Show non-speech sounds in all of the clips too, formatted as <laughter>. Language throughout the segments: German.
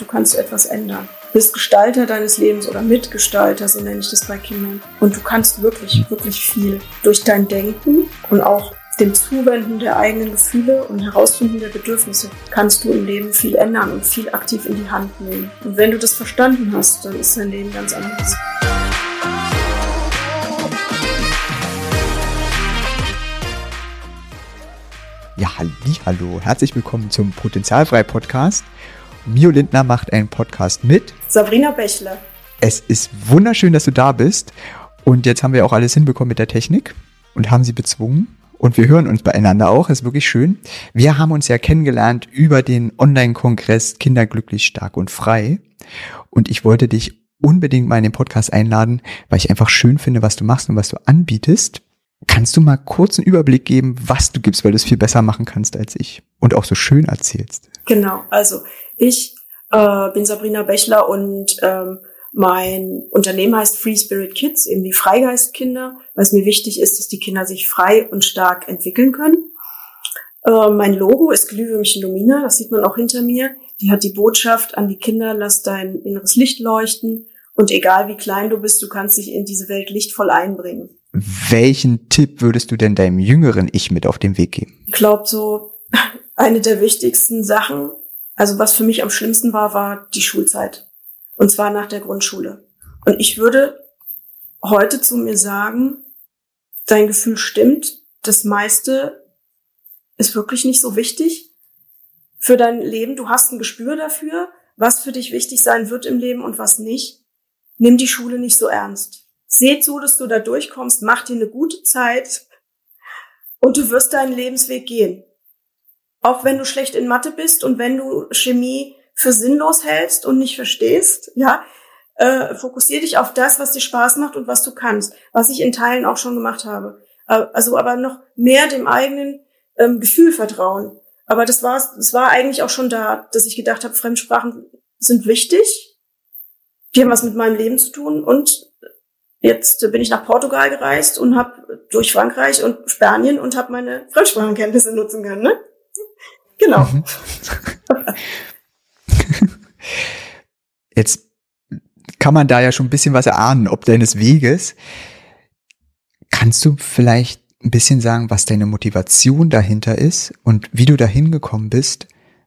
du kannst etwas ändern. Du bist Gestalter deines Lebens oder Mitgestalter, so nenne ich das bei Kindern. Und du kannst wirklich, wirklich viel durch dein Denken und auch dem Zuwenden der eigenen Gefühle und Herausfinden der Bedürfnisse kannst du im Leben viel ändern und viel aktiv in die Hand nehmen. Und wenn du das verstanden hast, dann ist dein Leben ganz anders. Ja, halli, hallo. Herzlich willkommen zum Potenzialfrei Podcast. Mio Lindner macht einen Podcast mit Sabrina Bächler. Es ist wunderschön, dass du da bist. Und jetzt haben wir auch alles hinbekommen mit der Technik und haben sie bezwungen. Und wir hören uns beieinander auch, ist wirklich schön. Wir haben uns ja kennengelernt über den Online-Kongress Kinderglücklich, stark und frei. Und ich wollte dich unbedingt mal in den Podcast einladen, weil ich einfach schön finde, was du machst und was du anbietest. Kannst du mal kurz einen Überblick geben, was du gibst, weil du es viel besser machen kannst als ich und auch so schön erzählst? Genau, also ich äh, bin Sabrina Bechler und ähm, mein Unternehmen heißt Free Spirit Kids, eben die Freigeistkinder, was mir wichtig ist, dass die Kinder sich frei und stark entwickeln können. Äh, mein Logo ist Glühwürmchen Lumina, das sieht man auch hinter mir. Die hat die Botschaft an die Kinder, lass dein inneres Licht leuchten und egal wie klein du bist, du kannst dich in diese Welt lichtvoll einbringen. Welchen Tipp würdest du denn deinem jüngeren Ich mit auf den Weg geben? Ich glaube, so eine der wichtigsten Sachen, also was für mich am schlimmsten war, war die Schulzeit. Und zwar nach der Grundschule. Und ich würde heute zu mir sagen, dein Gefühl stimmt, das meiste ist wirklich nicht so wichtig für dein Leben. Du hast ein Gespür dafür, was für dich wichtig sein wird im Leben und was nicht. Nimm die Schule nicht so ernst. Seh zu, dass du da durchkommst, mach dir eine gute Zeit und du wirst deinen Lebensweg gehen. Auch wenn du schlecht in Mathe bist und wenn du Chemie für sinnlos hältst und nicht verstehst, ja, äh, fokussier dich auf das, was dir Spaß macht und was du kannst, was ich in Teilen auch schon gemacht habe. Äh, also aber noch mehr dem eigenen ähm, Gefühl vertrauen. Aber das war, das war eigentlich auch schon da, dass ich gedacht habe, Fremdsprachen sind wichtig. Die haben was mit meinem Leben zu tun und Jetzt bin ich nach Portugal gereist und habe durch Frankreich und Spanien und habe meine Fremdsprachenkenntnisse nutzen können. Ne? Genau. Mhm. <laughs> Jetzt kann man da ja schon ein bisschen was erahnen, ob deines Weges. Kannst du vielleicht ein bisschen sagen, was deine Motivation dahinter ist und wie du dahin gekommen bist,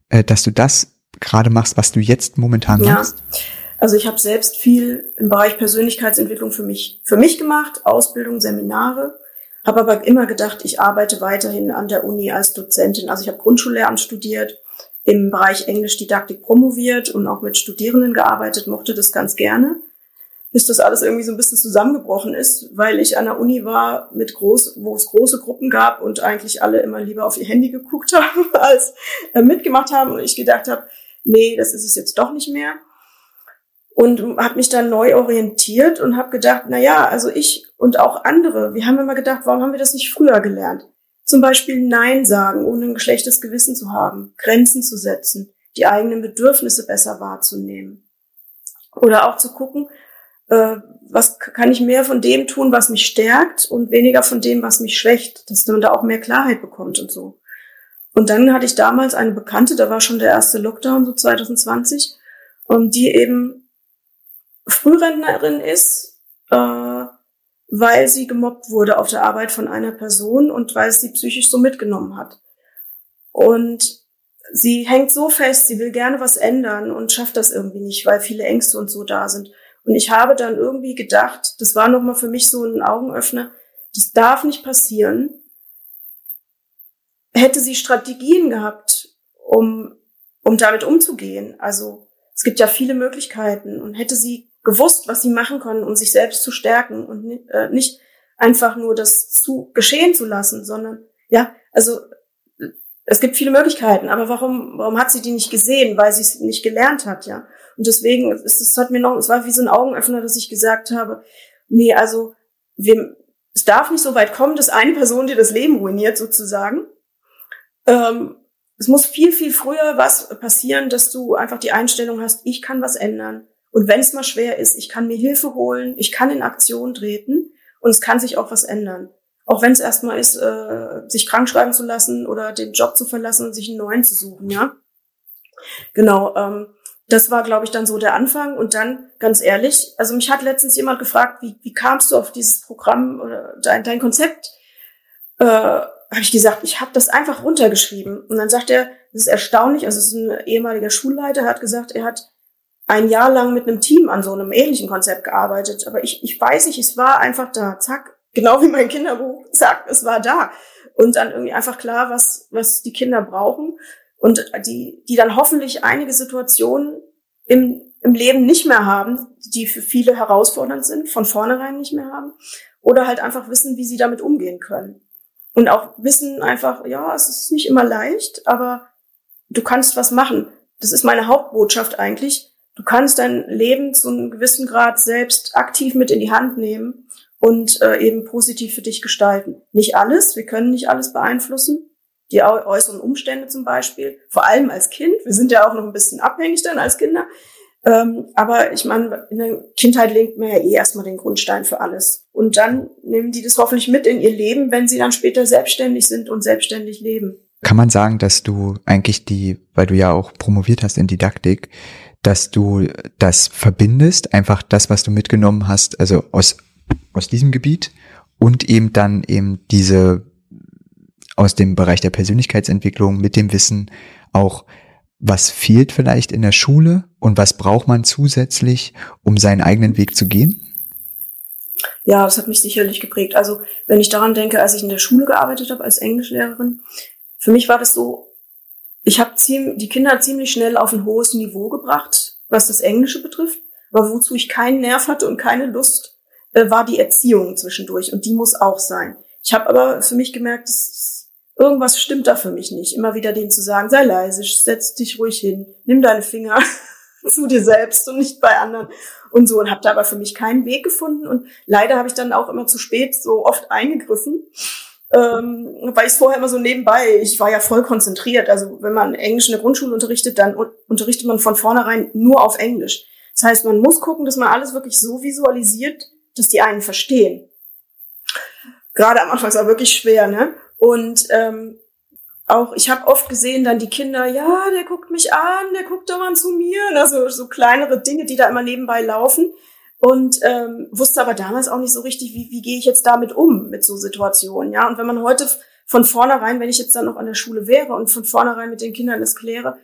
äh, dass du das gerade machst, was du jetzt momentan machst? Ja. Also ich habe selbst viel im Bereich Persönlichkeitsentwicklung für mich, für mich gemacht, Ausbildung, Seminare, habe aber immer gedacht, ich arbeite weiterhin an der Uni als Dozentin. Also ich habe Grundschullehramt studiert, im Bereich Englisch-Didaktik promoviert und auch mit Studierenden gearbeitet, mochte das ganz gerne, bis das alles irgendwie so ein bisschen zusammengebrochen ist, weil ich an der Uni war, mit groß, wo es große Gruppen gab und eigentlich alle immer lieber auf ihr Handy geguckt <laughs> haben, als äh, mitgemacht haben und ich gedacht habe, nee, das ist es jetzt doch nicht mehr und habe mich dann neu orientiert und habe gedacht, na ja, also ich und auch andere, wir haben immer gedacht, warum haben wir das nicht früher gelernt? Zum Beispiel Nein sagen, ohne ein geschlechtes Gewissen zu haben, Grenzen zu setzen, die eigenen Bedürfnisse besser wahrzunehmen. Oder auch zu gucken, äh, was kann ich mehr von dem tun, was mich stärkt und weniger von dem, was mich schwächt, dass man da auch mehr Klarheit bekommt und so. Und dann hatte ich damals eine Bekannte, da war schon der erste Lockdown, so 2020, und die eben Frührentnerin ist, äh, weil sie gemobbt wurde auf der Arbeit von einer Person und weil es sie psychisch so mitgenommen hat. Und sie hängt so fest, sie will gerne was ändern und schafft das irgendwie nicht, weil viele Ängste und so da sind. Und ich habe dann irgendwie gedacht, das war nochmal für mich so ein Augenöffner, das darf nicht passieren. Hätte sie Strategien gehabt, um, um damit umzugehen, also es gibt ja viele Möglichkeiten und hätte sie gewusst, was sie machen können, um sich selbst zu stärken und äh, nicht einfach nur das zu geschehen zu lassen, sondern ja, also es gibt viele Möglichkeiten, aber warum, warum hat sie die nicht gesehen? Weil sie es nicht gelernt hat, ja. Und deswegen ist es hat mir noch, es war wie so ein Augenöffner, dass ich gesagt habe, nee, also wir, es darf nicht so weit kommen, dass eine Person dir das Leben ruiniert, sozusagen. Ähm, es muss viel, viel früher was passieren, dass du einfach die Einstellung hast, ich kann was ändern. Und wenn es mal schwer ist, ich kann mir Hilfe holen, ich kann in Aktion treten und es kann sich auch was ändern. Auch wenn es erstmal ist, äh, sich krank schreiben zu lassen oder den Job zu verlassen und sich einen neuen zu suchen, ja. Genau. Ähm, das war, glaube ich, dann so der Anfang. Und dann, ganz ehrlich, also mich hat letztens jemand gefragt, wie, wie kamst du auf dieses Programm oder dein, dein Konzept? Äh, habe ich gesagt, ich habe das einfach runtergeschrieben. Und dann sagt er, das ist erstaunlich, also es ist ein ehemaliger Schulleiter, hat gesagt, er hat ein Jahr lang mit einem Team an so einem ähnlichen Konzept gearbeitet. Aber ich, ich weiß nicht, es war einfach da, zack, genau wie mein Kinderbuch <laughs> sagt, es war da. Und dann irgendwie einfach klar, was, was die Kinder brauchen und die, die dann hoffentlich einige Situationen im, im Leben nicht mehr haben, die für viele herausfordernd sind, von vornherein nicht mehr haben, oder halt einfach wissen, wie sie damit umgehen können. Und auch wissen einfach, ja, es ist nicht immer leicht, aber du kannst was machen. Das ist meine Hauptbotschaft eigentlich. Du kannst dein Leben zu einem gewissen Grad selbst aktiv mit in die Hand nehmen und äh, eben positiv für dich gestalten. Nicht alles, wir können nicht alles beeinflussen, die äußeren Umstände zum Beispiel, vor allem als Kind. Wir sind ja auch noch ein bisschen abhängig dann als Kinder. Ähm, aber ich meine, in der Kindheit legt man ja eh erstmal den Grundstein für alles. Und dann nehmen die das hoffentlich mit in ihr Leben, wenn sie dann später selbstständig sind und selbstständig leben. Kann man sagen, dass du eigentlich die, weil du ja auch promoviert hast in Didaktik, dass du das verbindest, einfach das, was du mitgenommen hast, also aus aus diesem Gebiet und eben dann eben diese aus dem Bereich der Persönlichkeitsentwicklung mit dem Wissen auch, was fehlt vielleicht in der Schule und was braucht man zusätzlich, um seinen eigenen Weg zu gehen? Ja, das hat mich sicherlich geprägt. Also wenn ich daran denke, als ich in der Schule gearbeitet habe als Englischlehrerin, für mich war das so, ich habe die Kinder ziemlich schnell auf ein hohes Niveau gebracht, was das Englische betrifft, aber wozu ich keinen Nerv hatte und keine Lust, äh, war die Erziehung zwischendurch und die muss auch sein. Ich habe aber für mich gemerkt, dass irgendwas stimmt da für mich nicht. Immer wieder denen zu sagen, sei leise, setz dich ruhig hin, nimm deine Finger <laughs> zu dir selbst und nicht bei anderen und so und habe da aber für mich keinen Weg gefunden und leider habe ich dann auch immer zu spät so oft eingegriffen. Ähm, weil ich vorher immer so nebenbei, ich war ja voll konzentriert. Also wenn man Englisch in der Grundschule unterrichtet, dann unterrichtet man von vornherein nur auf Englisch. Das heißt, man muss gucken, dass man alles wirklich so visualisiert, dass die einen verstehen. Gerade am Anfang ist es wirklich schwer, ne? Und ähm, auch, ich habe oft gesehen dann die Kinder, ja, der guckt mich an, der guckt doch mal zu mir, also so kleinere Dinge, die da immer nebenbei laufen. Und ähm, wusste aber damals auch nicht so richtig, wie, wie gehe ich jetzt damit um, mit so Situationen, ja. Und wenn man heute von vornherein, wenn ich jetzt dann noch an der Schule wäre und von vornherein mit den Kindern das kläre,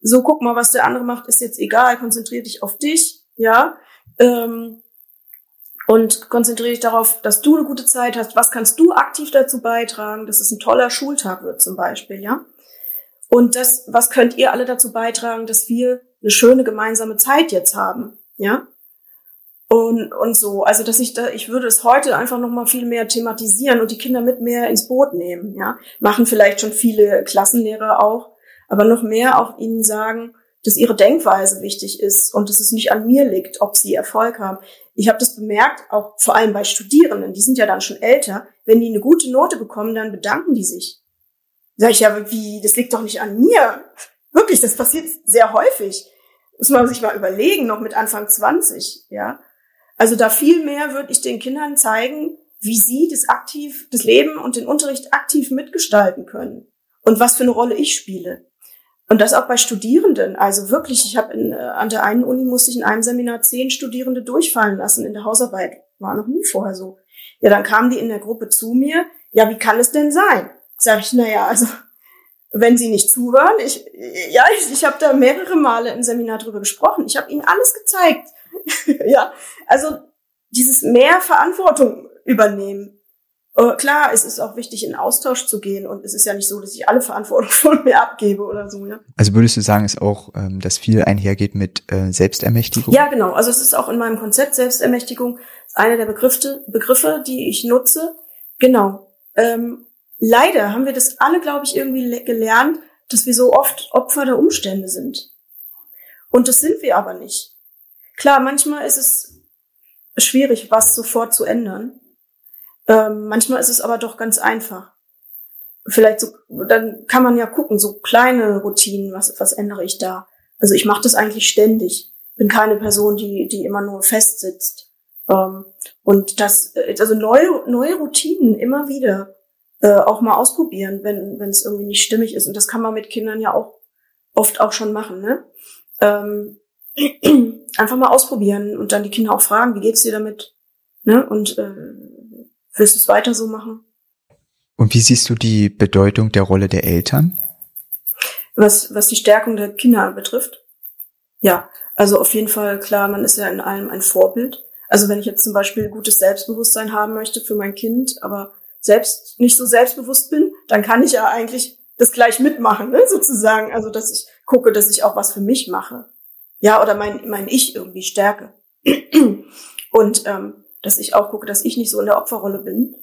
so guck mal, was der andere macht, ist jetzt egal, konzentrier dich auf dich, ja. Ähm, und konzentriere dich darauf, dass du eine gute Zeit hast. Was kannst du aktiv dazu beitragen, dass es ein toller Schultag wird zum Beispiel, ja? Und das, was könnt ihr alle dazu beitragen, dass wir eine schöne gemeinsame Zeit jetzt haben, ja? Und, und so, also dass ich da, ich würde es heute einfach noch mal viel mehr thematisieren und die Kinder mit mehr ins Boot nehmen, ja? Machen vielleicht schon viele Klassenlehrer auch, aber noch mehr auch ihnen sagen, dass ihre Denkweise wichtig ist und dass es nicht an mir liegt, ob sie Erfolg haben. Ich habe das bemerkt, auch vor allem bei Studierenden, die sind ja dann schon älter, wenn die eine gute Note bekommen, dann bedanken die sich. Sag ich ja, wie, das liegt doch nicht an mir. Wirklich, das passiert sehr häufig. Muss man sich mal überlegen, noch mit Anfang 20, ja. Also da viel mehr würde ich den Kindern zeigen, wie sie das aktiv, das Leben und den Unterricht aktiv mitgestalten können und was für eine Rolle ich spiele. Und das auch bei Studierenden. Also wirklich, ich habe äh, an der einen Uni musste ich in einem Seminar zehn Studierende durchfallen lassen in der Hausarbeit. War noch nie vorher so. Ja, dann kamen die in der Gruppe zu mir. Ja, wie kann es denn sein? Sag ich, na ja, also wenn sie nicht zuhören, ich ja, ich, ich habe da mehrere Male im Seminar drüber gesprochen. Ich habe ihnen alles gezeigt. <laughs> ja, also dieses mehr Verantwortung übernehmen. Uh, klar, es ist auch wichtig, in Austausch zu gehen und es ist ja nicht so, dass ich alle Verantwortung <laughs> von mir abgebe oder so, ja. Also würdest du sagen, ist auch, ähm, dass viel einhergeht mit äh, Selbstermächtigung? Ja, genau. Also es ist auch in meinem Konzept Selbstermächtigung einer der Begriffe, Begriffe, die ich nutze. Genau. Ähm, leider haben wir das alle, glaube ich, irgendwie gelernt, dass wir so oft Opfer der Umstände sind. Und das sind wir aber nicht. Klar, manchmal ist es schwierig, was sofort zu ändern. Ähm, manchmal ist es aber doch ganz einfach. Vielleicht so, dann kann man ja gucken, so kleine Routinen, was, was ändere ich da? Also ich mache das eigentlich ständig. Bin keine Person, die, die immer nur festsitzt. Ähm, und das, also neue, neue Routinen immer wieder äh, auch mal ausprobieren, wenn wenn es irgendwie nicht stimmig ist. Und das kann man mit Kindern ja auch oft auch schon machen. Ne? Ähm, <clears throat> einfach mal ausprobieren und dann die Kinder auch fragen, wie geht's dir damit? Ne? Und äh, willst du es weiter so machen? Und wie siehst du die Bedeutung der Rolle der Eltern? Was, was die Stärkung der Kinder betrifft? Ja, also auf jeden Fall klar, man ist ja in allem ein Vorbild. Also wenn ich jetzt zum Beispiel gutes Selbstbewusstsein haben möchte für mein Kind, aber selbst nicht so selbstbewusst bin, dann kann ich ja eigentlich das gleich mitmachen, ne, sozusagen. Also dass ich gucke, dass ich auch was für mich mache. Ja, oder mein, mein Ich irgendwie stärke. <clears throat> Und ähm, dass ich auch gucke, dass ich nicht so in der Opferrolle bin,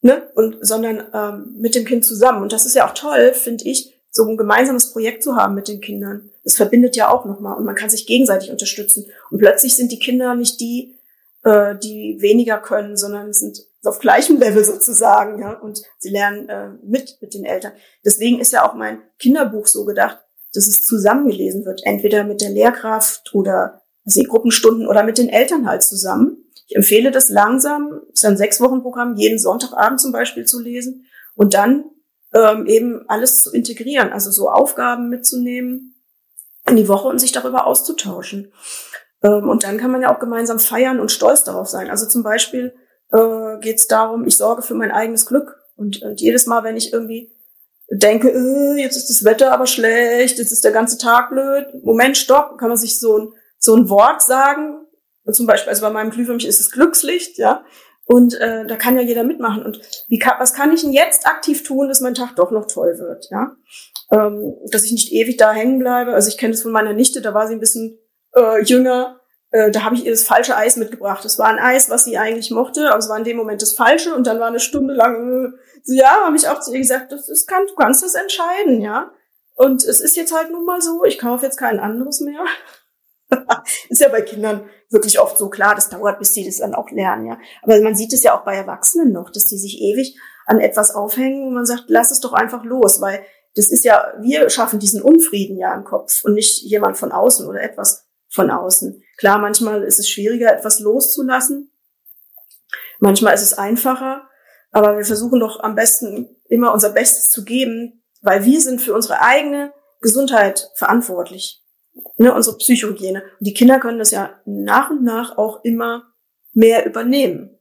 ne? Und sondern ähm, mit dem Kind zusammen. Und das ist ja auch toll, finde ich, so ein gemeinsames Projekt zu haben mit den Kindern. Das verbindet ja auch nochmal und man kann sich gegenseitig unterstützen. Und plötzlich sind die Kinder nicht die, äh, die weniger können, sondern sind auf gleichem Level sozusagen, ja. Und sie lernen äh, mit mit den Eltern. Deswegen ist ja auch mein Kinderbuch so gedacht, dass es zusammengelesen wird, entweder mit der Lehrkraft oder also Gruppenstunden oder mit den Eltern halt zusammen. Ich empfehle das langsam, ist ein sechs Wochen Programm, jeden Sonntagabend zum Beispiel zu lesen und dann ähm, eben alles zu integrieren, also so Aufgaben mitzunehmen in die Woche und sich darüber auszutauschen. Ähm, und dann kann man ja auch gemeinsam feiern und stolz darauf sein. Also zum Beispiel äh, geht es darum, ich sorge für mein eigenes Glück. Und, und jedes Mal, wenn ich irgendwie denke, äh, jetzt ist das Wetter aber schlecht, jetzt ist der ganze Tag blöd, Moment, stopp, kann man sich so ein, so ein Wort sagen. Zum Beispiel, also bei meinem Glühwürmchen ist es Glückslicht, ja. Und äh, da kann ja jeder mitmachen. Und wie kann, was kann ich denn jetzt aktiv tun, dass mein Tag doch noch toll wird, ja? Ähm, dass ich nicht ewig da hängen bleibe. Also ich kenne das von meiner Nichte, da war sie ein bisschen äh, jünger, äh, da habe ich ihr das falsche Eis mitgebracht. Das war ein Eis, was sie eigentlich mochte, aber es war in dem Moment das falsche und dann war eine Stunde lang, äh, ja, habe ich auch zu ihr gesagt, das, das kann, du kannst das entscheiden, ja. Und es ist jetzt halt nun mal so, ich kaufe jetzt kein anderes mehr. <laughs> ist ja bei Kindern wirklich oft so klar, das dauert, bis die das dann auch lernen, ja. Aber man sieht es ja auch bei Erwachsenen noch, dass die sich ewig an etwas aufhängen und man sagt, lass es doch einfach los, weil das ist ja, wir schaffen diesen Unfrieden ja im Kopf und nicht jemand von außen oder etwas von außen. Klar, manchmal ist es schwieriger, etwas loszulassen. Manchmal ist es einfacher. Aber wir versuchen doch am besten immer unser Bestes zu geben, weil wir sind für unsere eigene Gesundheit verantwortlich. Ne, unsere Psychohygiene. Und die Kinder können das ja nach und nach auch immer mehr übernehmen.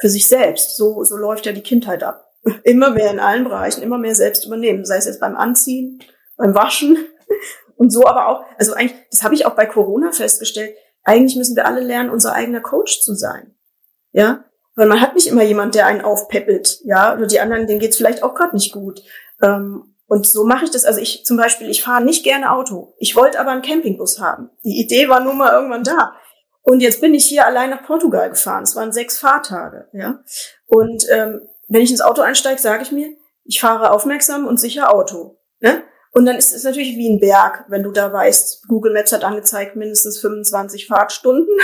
Für sich selbst. So, so läuft ja die Kindheit ab. Immer mehr in allen Bereichen, immer mehr selbst übernehmen. Sei es jetzt beim Anziehen, beim Waschen, und so aber auch, also eigentlich, das habe ich auch bei Corona festgestellt, eigentlich müssen wir alle lernen, unser eigener Coach zu sein. Ja, weil man hat nicht immer jemand, der einen aufpeppelt, ja, oder die anderen, denen geht's vielleicht auch gerade nicht gut. Ähm, und so mache ich das. Also ich zum Beispiel, ich fahre nicht gerne Auto. Ich wollte aber einen Campingbus haben. Die Idee war nun mal irgendwann da. Und jetzt bin ich hier allein nach Portugal gefahren. Es waren sechs Fahrtage, ja. Und ähm, wenn ich ins Auto einsteige, sage ich mir, ich fahre aufmerksam und sicher Auto. Ne? Und dann ist es natürlich wie ein Berg, wenn du da weißt, Google Maps hat angezeigt, mindestens 25 Fahrtstunden.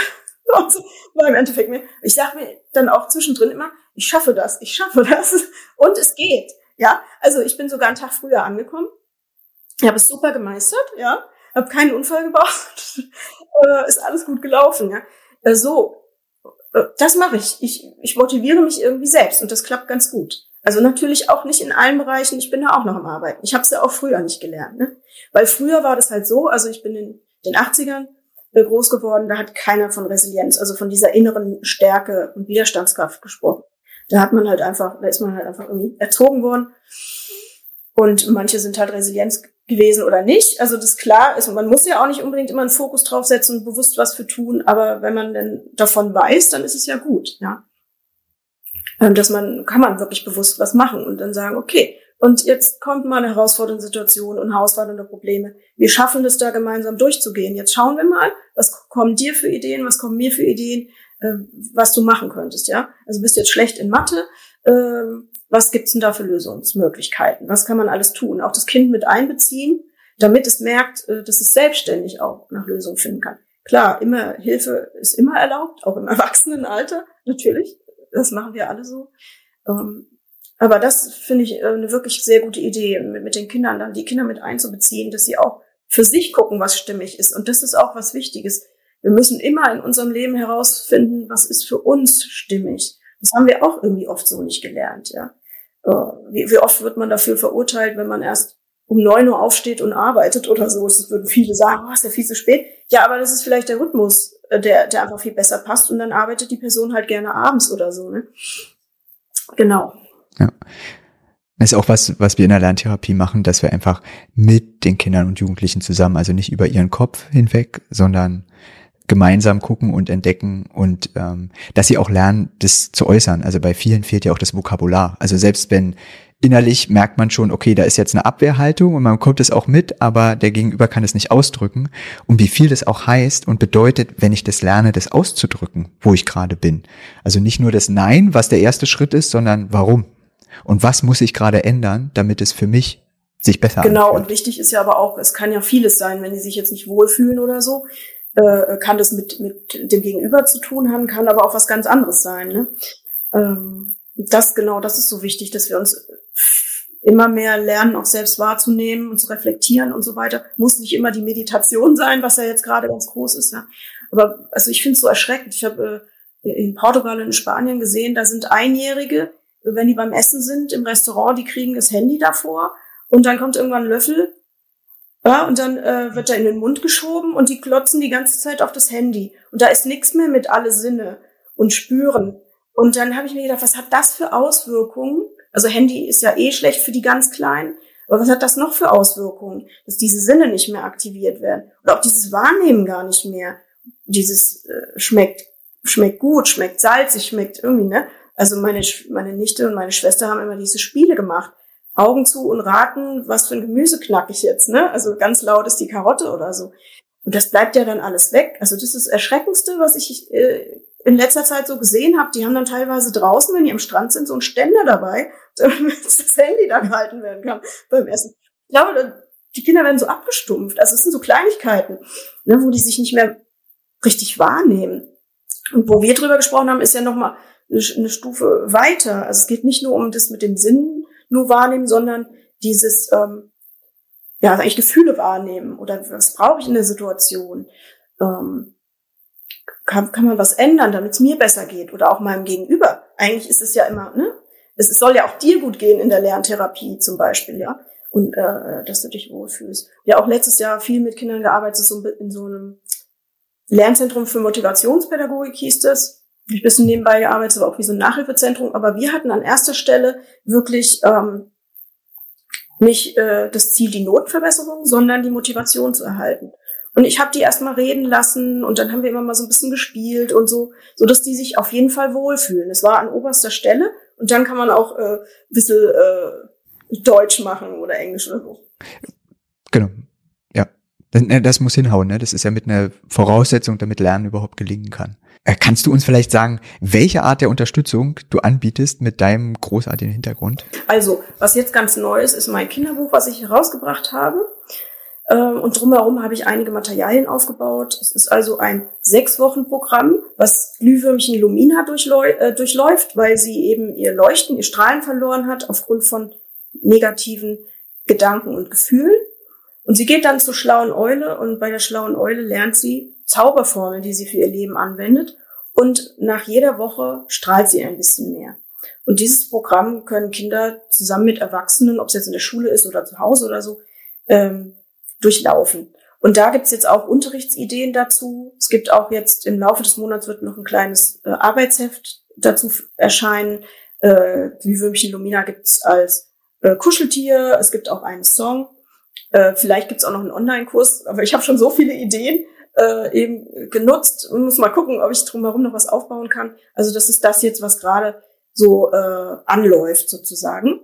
<laughs> Weil im Endeffekt mir, ich sage mir dann auch zwischendrin immer, ich schaffe das, ich schaffe das. <laughs> Und es geht. Ja, also ich bin sogar einen Tag früher angekommen. Ich habe es super gemeistert, ja, habe keinen Unfall gebaut, <laughs> äh, ist alles gut gelaufen, ja. Äh, so, äh, das mache ich. ich. Ich motiviere mich irgendwie selbst und das klappt ganz gut. Also natürlich auch nicht in allen Bereichen. Ich bin da auch noch am Arbeiten. Ich habe es ja auch früher nicht gelernt. Ne? Weil früher war das halt so, also ich bin in den 80ern äh, groß geworden, da hat keiner von Resilienz, also von dieser inneren Stärke und Widerstandskraft gesprochen. Da hat man halt einfach, da ist man halt einfach irgendwie erzogen worden. Und manche sind halt Resilienz gewesen oder nicht. Also das klar ist, man muss ja auch nicht unbedingt immer einen Fokus draufsetzen und bewusst was für tun, aber wenn man denn davon weiß, dann ist es ja gut, ja. Ähm, dass man, kann man wirklich bewusst was machen und dann sagen, okay, und jetzt kommt mal eine herausfordernde Situation und herausfordernde Probleme. Wir schaffen das da gemeinsam durchzugehen. Jetzt schauen wir mal, was kommen dir für Ideen, was kommen mir für Ideen, äh, was du machen könntest, ja? Also bist du jetzt schlecht in Mathe, ähm, was gibt's denn da für Lösungsmöglichkeiten? Was kann man alles tun? Auch das Kind mit einbeziehen, damit es merkt, äh, dass es selbstständig auch nach Lösungen finden kann. Klar, immer Hilfe ist immer erlaubt, auch im <laughs> Erwachsenenalter, natürlich das machen wir alle so. Ähm, aber das finde ich äh, eine wirklich sehr gute Idee, mit, mit den Kindern dann die Kinder mit einzubeziehen, dass sie auch für sich gucken, was stimmig ist. Und das ist auch was Wichtiges. Wir müssen immer in unserem Leben herausfinden, was ist für uns stimmig. Das haben wir auch irgendwie oft so nicht gelernt, ja. Äh, wie, wie oft wird man dafür verurteilt, wenn man erst um neun Uhr aufsteht und arbeitet oder so. Das würden viele sagen, oh, ist ja viel zu spät. Ja, aber das ist vielleicht der Rhythmus, der, der einfach viel besser passt und dann arbeitet die Person halt gerne abends oder so. Ne? Genau. Ja. Das ist auch was, was wir in der Lerntherapie machen, dass wir einfach mit den Kindern und Jugendlichen zusammen, also nicht über ihren Kopf hinweg, sondern gemeinsam gucken und entdecken und ähm, dass sie auch lernen, das zu äußern. Also bei vielen fehlt ja auch das Vokabular. Also selbst wenn innerlich merkt man schon, okay, da ist jetzt eine Abwehrhaltung und man kommt es auch mit, aber der Gegenüber kann es nicht ausdrücken. Und wie viel das auch heißt und bedeutet, wenn ich das lerne, das auszudrücken, wo ich gerade bin. Also nicht nur das Nein, was der erste Schritt ist, sondern warum. Und was muss ich gerade ändern, damit es für mich sich besser Genau, anfühlt. und wichtig ist ja aber auch, es kann ja vieles sein, wenn die sich jetzt nicht wohlfühlen oder so, äh, kann das mit, mit dem Gegenüber zu tun haben, kann aber auch was ganz anderes sein. Ne? Ähm, das genau, das ist so wichtig, dass wir uns immer mehr lernen, auch selbst wahrzunehmen und zu reflektieren und so weiter. Muss nicht immer die Meditation sein, was ja jetzt gerade ganz groß ist. Ja. Aber also ich finde es so erschreckend. Ich habe äh, in Portugal und in Spanien gesehen, da sind Einjährige, wenn die beim Essen sind im Restaurant, die kriegen das Handy davor und dann kommt irgendwann ein Löffel ja, und dann äh, wird er in den Mund geschoben und die klotzen die ganze Zeit auf das Handy. Und da ist nichts mehr mit alle Sinne und spüren. Und dann habe ich mir gedacht, was hat das für Auswirkungen? Also Handy ist ja eh schlecht für die ganz Kleinen. Aber was hat das noch für Auswirkungen? Dass diese Sinne nicht mehr aktiviert werden. Oder auch dieses Wahrnehmen gar nicht mehr. Dieses äh, schmeckt, schmeckt gut, schmeckt salzig, schmeckt irgendwie, ne? Also meine, meine Nichte und meine Schwester haben immer diese Spiele gemacht. Augen zu und raten, was für ein Gemüse knack ich jetzt, ne? Also ganz laut ist die Karotte oder so. Und das bleibt ja dann alles weg. Also das ist das Erschreckendste, was ich äh, in letzter Zeit so gesehen habe, die haben dann teilweise draußen, wenn die am Strand sind, so einen Ständer dabei, <laughs> damit das Handy da gehalten werden kann beim Essen. Ich glaube, die Kinder werden so abgestumpft. Also es sind so Kleinigkeiten, ne, wo die sich nicht mehr richtig wahrnehmen. Und wo wir drüber gesprochen haben, ist ja nochmal eine, eine Stufe weiter. Also es geht nicht nur um das mit dem Sinn nur wahrnehmen, sondern dieses, ähm, ja, eigentlich Gefühle wahrnehmen oder was brauche ich in der Situation. Ähm, kann, kann man was ändern, damit es mir besser geht oder auch meinem Gegenüber. Eigentlich ist es ja immer, ne? Es, soll ja auch dir gut gehen in der Lerntherapie zum Beispiel, ja. Und äh, dass du dich wohlfühlst. Ja, auch letztes Jahr viel mit Kindern gearbeitet, so in so einem Lernzentrum für Motivationspädagogik hieß das. Ich bisschen nebenbei gearbeitet, aber auch wie so ein Nachhilfezentrum. Aber wir hatten an erster Stelle wirklich ähm, nicht äh, das Ziel die Notenverbesserung, sondern die Motivation zu erhalten. Und ich habe die erstmal reden lassen und dann haben wir immer mal so ein bisschen gespielt und so, so dass die sich auf jeden Fall wohlfühlen. Es war an oberster Stelle und dann kann man auch äh, ein bisschen äh, Deutsch machen oder Englisch oder so. Genau. Ja. Das, das muss hinhauen, ne? Das ist ja mit einer Voraussetzung, damit Lernen überhaupt gelingen kann. Äh, kannst du uns vielleicht sagen, welche Art der Unterstützung du anbietest mit deinem großartigen Hintergrund? Also, was jetzt ganz neu ist, ist mein Kinderbuch, was ich herausgebracht habe. Ähm, und drumherum habe ich einige Materialien aufgebaut. Es ist also ein sechs Wochen Programm, was Glühwürmchen Lumina äh, durchläuft, weil sie eben ihr Leuchten, ihr Strahlen verloren hat aufgrund von negativen Gedanken und Gefühlen. Und sie geht dann zur schlauen Eule und bei der schlauen Eule lernt sie Zauberformeln, die sie für ihr Leben anwendet. Und nach jeder Woche strahlt sie ein bisschen mehr. Und dieses Programm können Kinder zusammen mit Erwachsenen, ob es jetzt in der Schule ist oder zu Hause oder so, ähm, durchlaufen. Und da gibt's jetzt auch Unterrichtsideen dazu. Es gibt auch jetzt im Laufe des Monats wird noch ein kleines äh, Arbeitsheft dazu erscheinen. Äh, Glühwürmchen Lumina gibt's als äh, Kuscheltier. Es gibt auch einen Song. Äh, vielleicht gibt's auch noch einen Online-Kurs. Aber ich habe schon so viele Ideen äh, eben genutzt und muss mal gucken, ob ich drumherum noch was aufbauen kann. Also das ist das jetzt, was gerade so äh, anläuft sozusagen.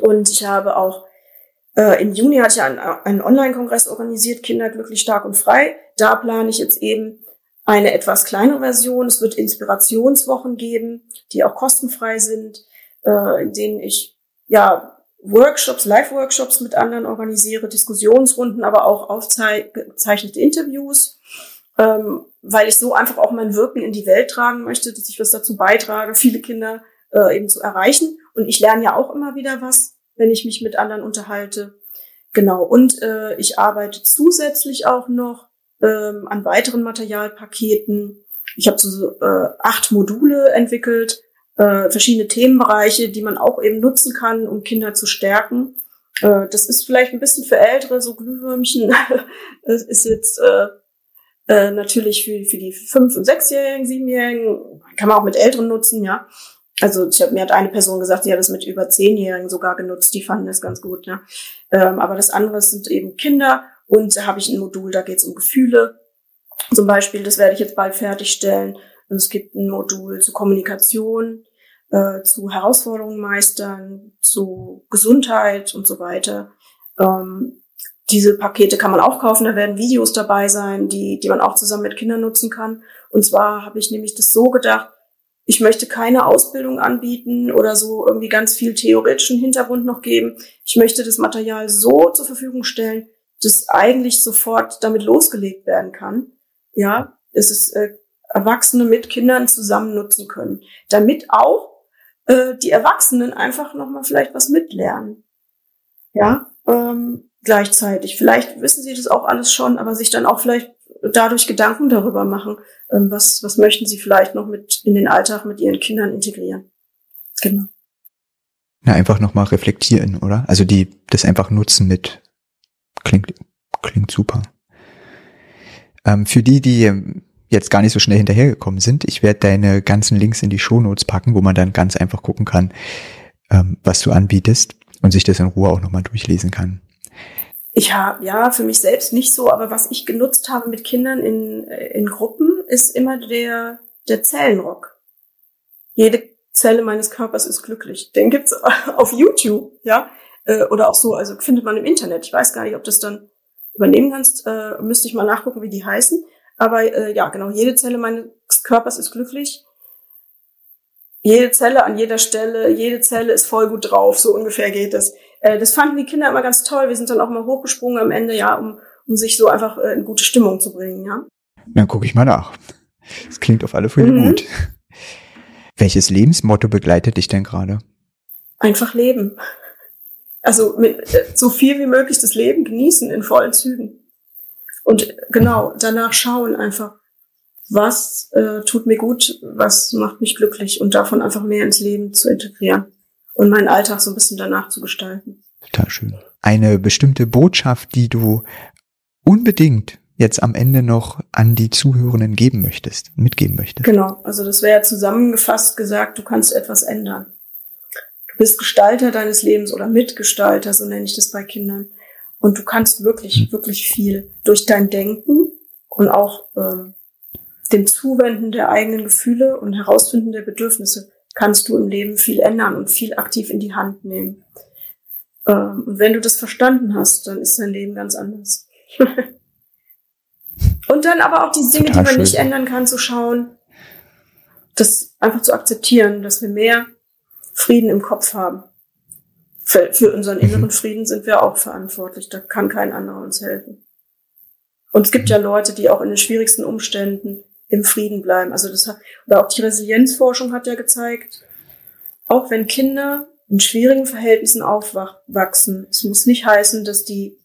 Und ich habe auch äh, Im Juni hatte ich einen, einen Online-Kongress organisiert, Kinder glücklich, stark und frei. Da plane ich jetzt eben eine etwas kleinere Version. Es wird Inspirationswochen geben, die auch kostenfrei sind, äh, in denen ich ja Workshops, Live-Workshops mit anderen organisiere, Diskussionsrunden, aber auch aufgezeichnete Interviews, ähm, weil ich so einfach auch mein Wirken in die Welt tragen möchte, dass ich was dazu beitrage, viele Kinder äh, eben zu erreichen. Und ich lerne ja auch immer wieder was wenn ich mich mit anderen unterhalte. Genau. Und äh, ich arbeite zusätzlich auch noch ähm, an weiteren Materialpaketen. Ich habe so äh, acht Module entwickelt, äh, verschiedene Themenbereiche, die man auch eben nutzen kann, um Kinder zu stärken. Äh, das ist vielleicht ein bisschen für Ältere, so Glühwürmchen. <laughs> das ist jetzt äh, äh, natürlich für, für die fünf- und sechsjährigen, siebenjährigen, kann man auch mit Älteren nutzen, ja. Also ich hab, mir hat eine Person gesagt, sie hat das mit über zehnjährigen sogar genutzt, die fanden das ganz gut, ja. Ähm, aber das andere sind eben Kinder und da habe ich ein Modul, da geht es um Gefühle. Zum Beispiel, das werde ich jetzt bald fertigstellen. Es gibt ein Modul zu Kommunikation, äh, zu Herausforderungen meistern, zu Gesundheit und so weiter. Ähm, diese Pakete kann man auch kaufen, da werden Videos dabei sein, die, die man auch zusammen mit Kindern nutzen kann. Und zwar habe ich nämlich das so gedacht, ich möchte keine Ausbildung anbieten oder so irgendwie ganz viel theoretischen Hintergrund noch geben. Ich möchte das Material so zur Verfügung stellen, dass eigentlich sofort damit losgelegt werden kann. Ja, es ist äh, Erwachsene mit Kindern zusammen nutzen können, damit auch äh, die Erwachsenen einfach noch mal vielleicht was mitlernen. Ja, ähm, gleichzeitig. Vielleicht wissen sie das auch alles schon, aber sich dann auch vielleicht dadurch Gedanken darüber machen, ähm, was was möchten sie vielleicht noch mit in den Alltag mit ihren Kindern integrieren. Genau. Na, einfach nochmal reflektieren, oder? Also die, das einfach nutzen mit, klingt, klingt super. Ähm, für die, die jetzt gar nicht so schnell hinterhergekommen sind, ich werde deine ganzen Links in die Shownotes packen, wo man dann ganz einfach gucken kann, ähm, was du anbietest und sich das in Ruhe auch nochmal durchlesen kann. Ich habe, ja, für mich selbst nicht so, aber was ich genutzt habe mit Kindern in, in Gruppen, ist immer der, der Zellenrock. Jede Zelle meines Körpers ist glücklich. Den gibt's <laughs> auf YouTube, ja, äh, oder auch so, also findet man im Internet. Ich weiß gar nicht, ob das dann übernehmen kannst, äh, müsste ich mal nachgucken, wie die heißen. Aber äh, ja, genau, jede Zelle meines Körpers ist glücklich. Jede Zelle an jeder Stelle, jede Zelle ist voll gut drauf, so ungefähr geht es. Äh, das fanden die Kinder immer ganz toll. Wir sind dann auch mal hochgesprungen am Ende, ja, um, um sich so einfach äh, in gute Stimmung zu bringen, ja. Dann gucke ich mal nach. Das klingt auf alle Fälle mhm. gut. Welches Lebensmotto begleitet dich denn gerade? Einfach leben. Also mit, äh, so viel wie möglich das Leben genießen in vollen Zügen. Und genau, danach schauen einfach, was äh, tut mir gut, was macht mich glücklich und davon einfach mehr ins Leben zu integrieren und meinen Alltag so ein bisschen danach zu gestalten. Total schön. Eine bestimmte Botschaft, die du unbedingt jetzt am Ende noch an die Zuhörenden geben möchtest, mitgeben möchtest. Genau, also das wäre zusammengefasst gesagt, du kannst etwas ändern. Du bist Gestalter deines Lebens oder Mitgestalter, so nenne ich das bei Kindern. Und du kannst wirklich, mhm. wirklich viel durch dein Denken und auch ähm, dem Zuwenden der eigenen Gefühle und Herausfinden der Bedürfnisse kannst du im Leben viel ändern und viel aktiv in die Hand nehmen. Ähm, und wenn du das verstanden hast, dann ist dein Leben ganz anders. <laughs> und dann aber auch die Dinge, die man schön. nicht ändern kann, zu schauen, das einfach zu akzeptieren, dass wir mehr Frieden im Kopf haben für, für unseren inneren mhm. Frieden sind wir auch verantwortlich. Da kann kein anderer uns helfen. Und es gibt ja Leute, die auch in den schwierigsten Umständen im Frieden bleiben. Also das hat, oder auch die Resilienzforschung hat ja gezeigt, auch wenn Kinder in schwierigen Verhältnissen aufwachsen, es muss nicht heißen, dass die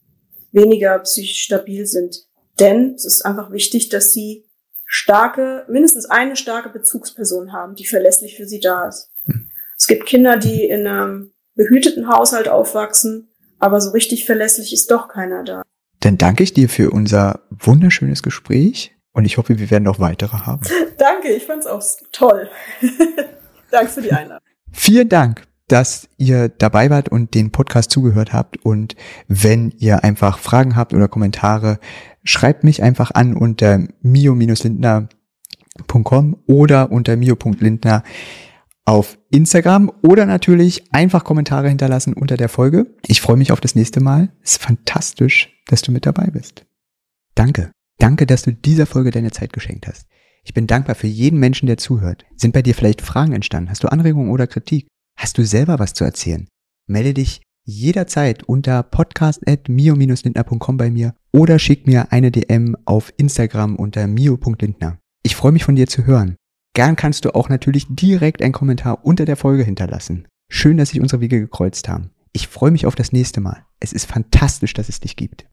weniger psychisch stabil sind. Denn es ist einfach wichtig, dass sie starke, mindestens eine starke Bezugsperson haben, die verlässlich für sie da ist. Hm. Es gibt Kinder, die in einem behüteten Haushalt aufwachsen, aber so richtig verlässlich ist doch keiner da. Dann danke ich dir für unser wunderschönes Gespräch und ich hoffe, wir werden noch weitere haben. <laughs> danke, ich fand's auch toll. <laughs> danke für die Einladung. Vielen Dank, dass ihr dabei wart und den Podcast zugehört habt. Und wenn ihr einfach Fragen habt oder Kommentare, schreibt mich einfach an unter mio-lindner.com oder unter mio.lindner auf Instagram oder natürlich einfach Kommentare hinterlassen unter der Folge. Ich freue mich auf das nächste Mal. Es ist fantastisch, dass du mit dabei bist. Danke. Danke, dass du dieser Folge deine Zeit geschenkt hast. Ich bin dankbar für jeden Menschen, der zuhört. Sind bei dir vielleicht Fragen entstanden? Hast du Anregungen oder Kritik? Hast du selber was zu erzählen? Melde dich jederzeit unter podcast.mio-lindner.com bei mir oder schick mir eine DM auf Instagram unter mio.lindner. Ich freue mich von dir zu hören. Gern kannst du auch natürlich direkt einen Kommentar unter der Folge hinterlassen. Schön, dass sich unsere Wege gekreuzt haben. Ich freue mich auf das nächste Mal. Es ist fantastisch, dass es dich gibt.